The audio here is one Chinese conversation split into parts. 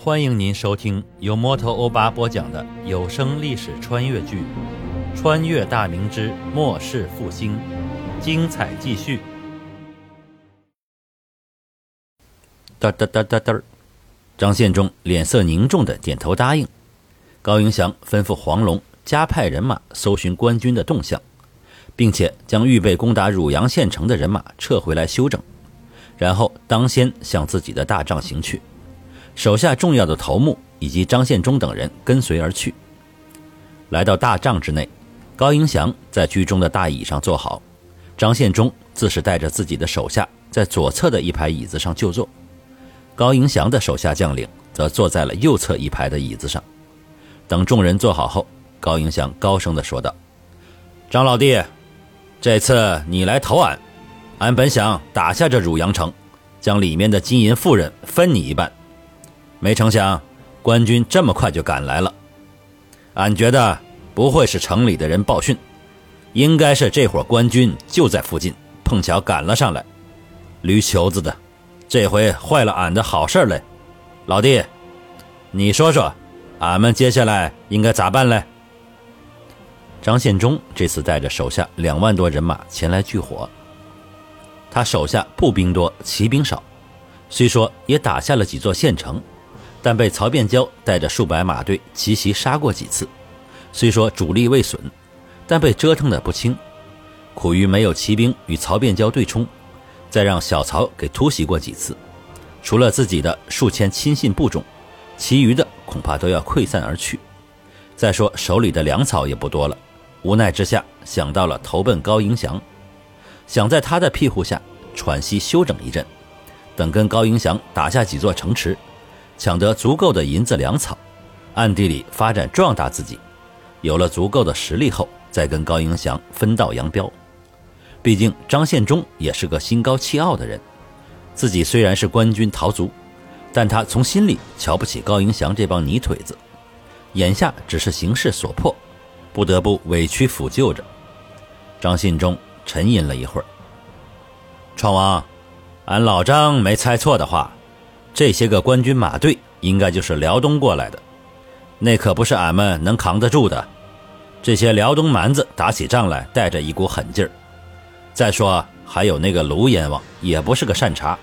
欢迎您收听由摩托欧巴播讲的有声历史穿越剧《穿越大明之末世复兴》，精彩继续。嘚嘚嘚嘚嘚，张献忠脸色凝重的点头答应。高迎祥吩咐黄龙加派人马搜寻官军的动向，并且将预备攻打汝阳县城的人马撤回来休整，然后当先向自己的大帐行去。手下重要的头目以及张献忠等人跟随而去。来到大帐之内，高迎祥在居中的大椅上坐好，张献忠自是带着自己的手下在左侧的一排椅子上就坐，高迎祥的手下将领则坐在了右侧一排的椅子上。等众人坐好后，高迎祥高声地说道：“张老弟，这次你来投俺，俺本想打下这汝阳城，将里面的金银富人分你一半。”没成想，官军这么快就赶来了。俺觉得不会是城里的人报讯，应该是这伙官军就在附近，碰巧赶了上来。驴球子的，这回坏了俺的好事嘞！老弟，你说说，俺们接下来应该咋办嘞？张献忠这次带着手下两万多人马前来聚火。他手下步兵多，骑兵少，虽说也打下了几座县城。但被曹变蛟带着数百马队奇袭杀过几次，虽说主力未损，但被折腾得不轻。苦于没有骑兵与曹变蛟对冲，再让小曹给突袭过几次，除了自己的数千亲信部众，其余的恐怕都要溃散而去。再说手里的粮草也不多了，无奈之下想到了投奔高迎祥，想在他的庇护下喘息休整一阵，等跟高迎祥打下几座城池。抢得足够的银子粮草，暗地里发展壮大自己，有了足够的实力后，再跟高迎祥分道扬镳。毕竟张献忠也是个心高气傲的人，自己虽然是官军逃卒，但他从心里瞧不起高迎祥这帮泥腿子。眼下只是形势所迫，不得不委屈辅救着。张献忠沉吟了一会儿：“闯王，俺老张没猜错的话。”这些个官军马队应该就是辽东过来的，那可不是俺们能扛得住的。这些辽东蛮子打起仗来带着一股狠劲儿。再说还有那个卢阎王，也不是个善茬。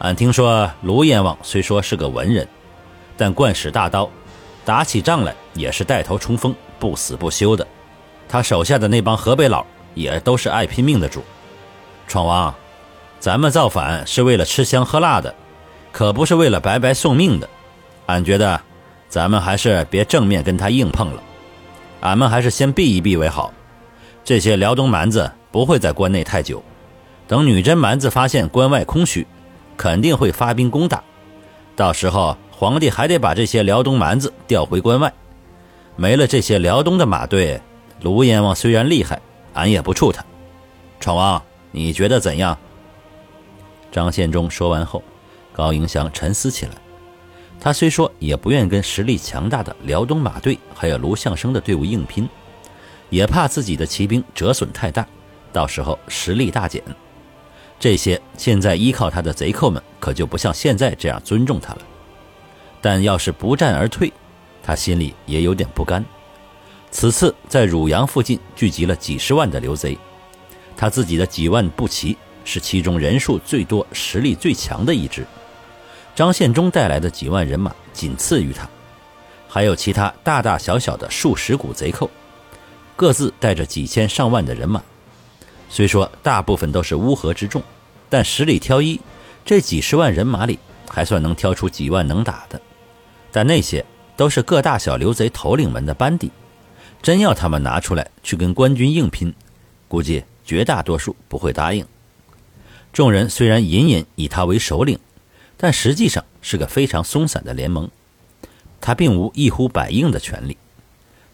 俺听说卢阎王虽说是个文人，但惯使大刀，打起仗来也是带头冲锋，不死不休的。他手下的那帮河北佬也都是爱拼命的主。闯王，咱们造反是为了吃香喝辣的。可不是为了白白送命的，俺觉得，咱们还是别正面跟他硬碰了，俺们还是先避一避为好。这些辽东蛮子不会在关内太久，等女真蛮子发现关外空虚，肯定会发兵攻打，到时候皇帝还得把这些辽东蛮子调回关外。没了这些辽东的马队，卢阎王虽然厉害，俺也不怵他。闯王，你觉得怎样？张献忠说完后。高迎祥沉思起来，他虽说也不愿跟实力强大的辽东马队还有卢相生的队伍硬拼，也怕自己的骑兵折损太大，到时候实力大减。这些现在依靠他的贼寇们可就不像现在这样尊重他了。但要是不战而退，他心里也有点不甘。此次在汝阳附近聚集了几十万的刘贼，他自己的几万步骑是其中人数最多、实力最强的一支。张献忠带来的几万人马仅次于他，还有其他大大小小的数十股贼寇，各自带着几千上万的人马。虽说大部分都是乌合之众，但十里挑一，这几十万人马里还算能挑出几万能打的。但那些都是各大小刘贼头领们的班底，真要他们拿出来去跟官军硬拼，估计绝大多数不会答应。众人虽然隐隐以他为首领。但实际上是个非常松散的联盟，他并无一呼百应的权利。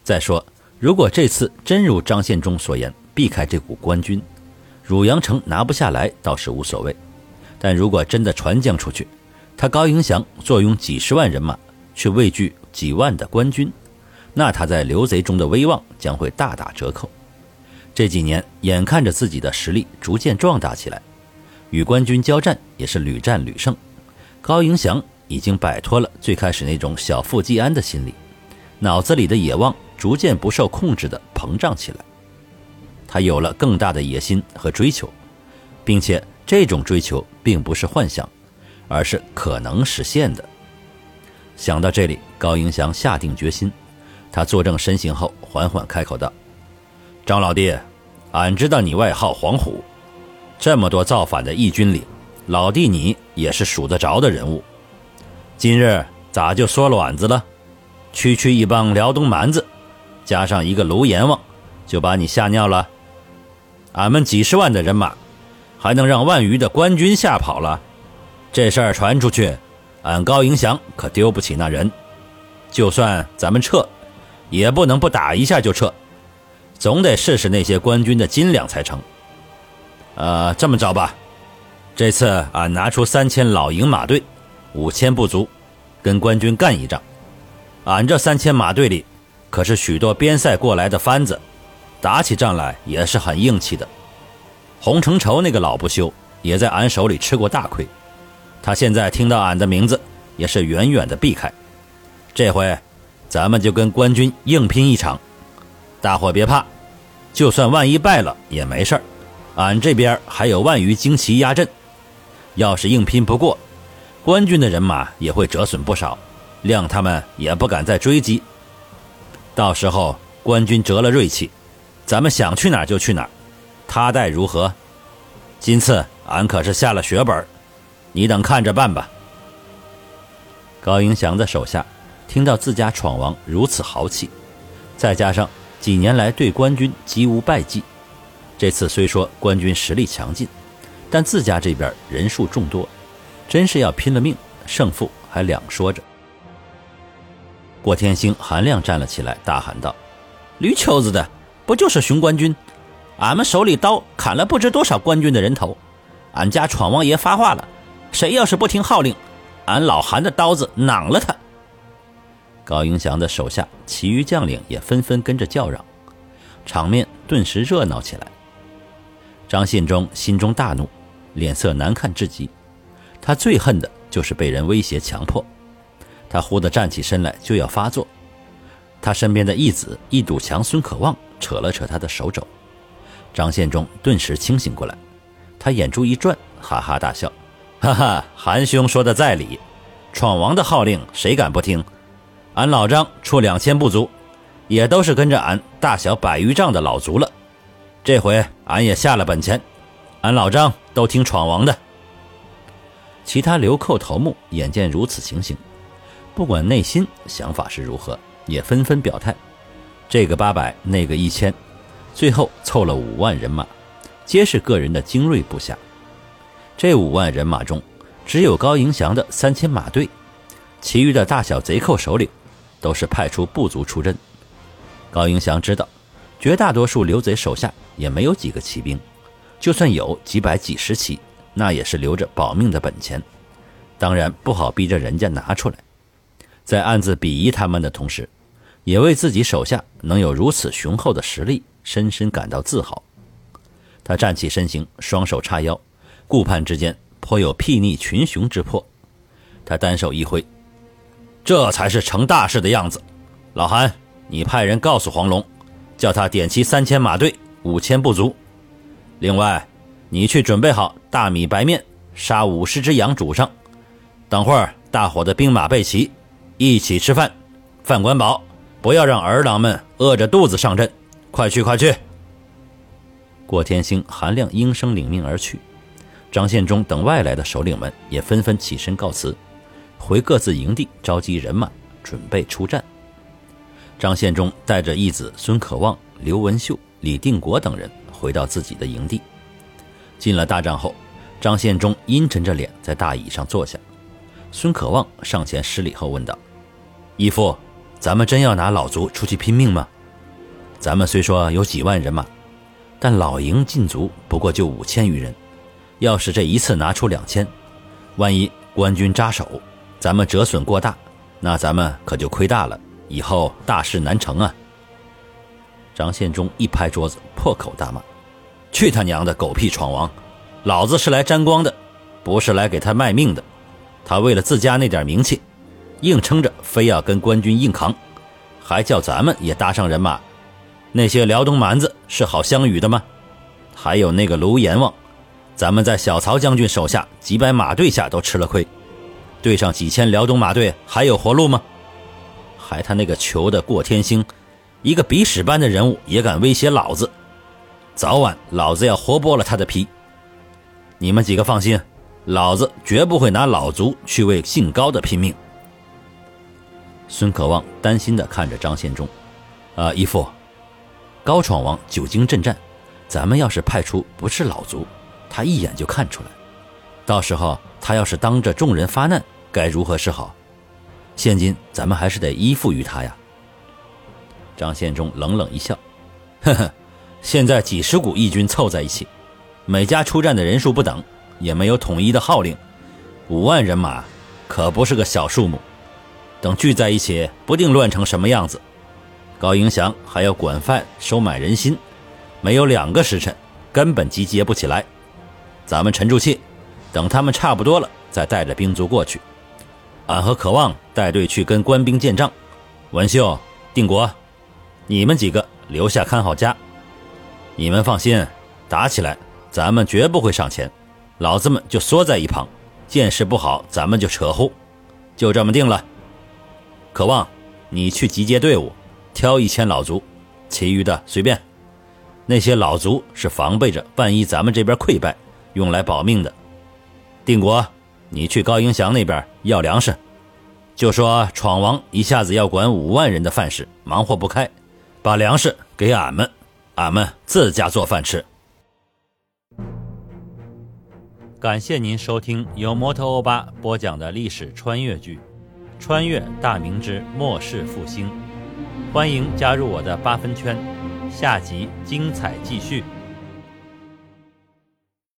再说，如果这次真如张献忠所言，避开这股官军，汝阳城拿不下来倒是无所谓；但如果真的传将出去，他高迎祥坐拥几十万人马，却畏惧几万的官军，那他在刘贼中的威望将会大打折扣。这几年眼看着自己的实力逐渐壮大起来，与官军交战也是屡战屡胜。高迎祥已经摆脱了最开始那种小富即安的心理，脑子里的野望逐渐不受控制地膨胀起来。他有了更大的野心和追求，并且这种追求并不是幻想，而是可能实现的。想到这里，高迎祥下定决心。他坐正身形后，缓缓开口道：“张老弟，俺知道你外号黄虎，这么多造反的义军里，老弟你也是数得着的人物。今日咋就缩卵子了？区区一帮辽东蛮子，加上一个卢阎王，就把你吓尿了？俺们几十万的人马，还能让万余的官军吓跑了？这事儿传出去，俺高迎祥可丢不起那人。就算咱们撤。”也不能不打一下就撤，总得试试那些官军的斤两才成。呃，这么着吧，这次俺拿出三千老营马队，五千不足，跟官军干一仗。俺这三千马队里，可是许多边塞过来的番子，打起仗来也是很硬气的。洪承畴那个老不休，也在俺手里吃过大亏，他现在听到俺的名字，也是远远的避开。这回。咱们就跟官军硬拼一场，大伙别怕，就算万一败了也没事儿，俺这边还有万余精骑压阵。要是硬拼不过，官军的人马也会折损不少，谅他们也不敢再追击。到时候官军折了锐气，咱们想去哪儿就去哪儿，他待如何？今次俺可是下了血本，你等看着办吧。高迎祥的手下。听到自家闯王如此豪气，再加上几年来对官军极无败绩，这次虽说官军实力强劲，但自家这边人数众多，真是要拼了命，胜负还两说着。郭天兴、韩亮站了起来，大喊道：“驴球子的，不就是熊官军？俺们手里刀砍了不知多少官军的人头，俺家闯王爷发话了，谁要是不听号令，俺老韩的刀子攮了他。”高迎祥的手下，其余将领也纷纷跟着叫嚷，场面顿时热闹起来。张信忠心中大怒，脸色难看至极。他最恨的就是被人威胁强迫。他忽地站起身来，就要发作。他身边的义子一堵墙孙可望扯了扯他的手肘。张献忠顿时清醒过来，他眼珠一转，哈哈大笑：“哈哈，韩兄说的在理，闯王的号令谁敢不听？”俺老张出两千部族，也都是跟着俺大小百余丈的老卒了。这回俺也下了本钱，俺老张都听闯王的。其他流寇头目眼见如此情形，不管内心想法是如何，也纷纷表态。这个八百，那个一千，最后凑了五万人马，皆是个人的精锐部下。这五万人马中，只有高迎祥的三千马队，其余的大小贼寇首领。都是派出部族出阵。高迎祥知道，绝大多数刘贼手下也没有几个骑兵，就算有几百几十骑，那也是留着保命的本钱，当然不好逼着人家拿出来。在暗自鄙夷他们的同时，也为自己手下能有如此雄厚的实力深深感到自豪。他站起身形，双手叉腰，顾盼之间颇有睥睨群雄之魄。他单手一挥。这才是成大事的样子，老韩，你派人告诉黄龙，叫他点齐三千马队，五千不足。另外，你去准备好大米白面，杀五十只羊煮上。等会儿大伙的兵马备齐，一起吃饭。饭管饱，不要让儿郎们饿着肚子上阵。快去，快去！郭天星、韩亮应声领命而去。张献忠等外来的首领们也纷纷起身告辞。回各自营地召集人马，准备出战。张献忠带着义子孙可望、刘文秀、李定国等人回到自己的营地。进了大帐后，张献忠阴沉着脸在大椅上坐下。孙可望上前施礼后问道：“义父，咱们真要拿老族出去拼命吗？咱们虽说有几万人马，但老营禁足不过就五千余人。要是这一次拿出两千，万一官军扎手……”咱们折损过大，那咱们可就亏大了，以后大事难成啊！张献忠一拍桌子，破口大骂：“去他娘的狗屁闯王！老子是来沾光的，不是来给他卖命的！他为了自家那点名气，硬撑着非要跟官军硬扛，还叫咱们也搭上人马。那些辽东蛮子是好相与的吗？还有那个卢阎王，咱们在小曹将军手下几百马队下都吃了亏，对上几千辽东马队还有活路吗？还他那个球的过天星，一个鼻屎般的人物也敢威胁老子，早晚老子要活剥了他的皮。你们几个放心，老子绝不会拿老族去为姓高的拼命。孙可望担心地看着张献忠，啊，义父，高闯王久经阵战。咱们要是派出不是老族，他一眼就看出来。到时候他要是当着众人发难，该如何是好？现今咱们还是得依附于他呀。张献忠冷冷一笑，呵呵，现在几十股义军凑在一起，每家出战的人数不等，也没有统一的号令，五万人马可不是个小数目。等聚在一起，不定乱成什么样子。高迎祥还要管饭收买人心。没有两个时辰，根本集结不起来。咱们沉住气，等他们差不多了，再带着兵卒过去。俺和渴望带队去跟官兵见仗。文秀、定国，你们几个留下看好家。你们放心，打起来咱们绝不会上前，老子们就缩在一旁，见势不好咱们就扯呼。就这么定了。渴望，你去集结队伍，挑一千老卒，其余的随便。那些老卒是防备着，万一咱们这边溃败，用来保命的。定国，你去高迎祥那边要粮食，就说闯王一下子要管五万人的饭食，忙活不开，把粮食给俺们，俺们自家做饭吃。感谢您收听由摩托欧巴播讲的历史穿越剧《穿越大明之末世复兴》，欢迎加入我的八分圈。下集精彩继续。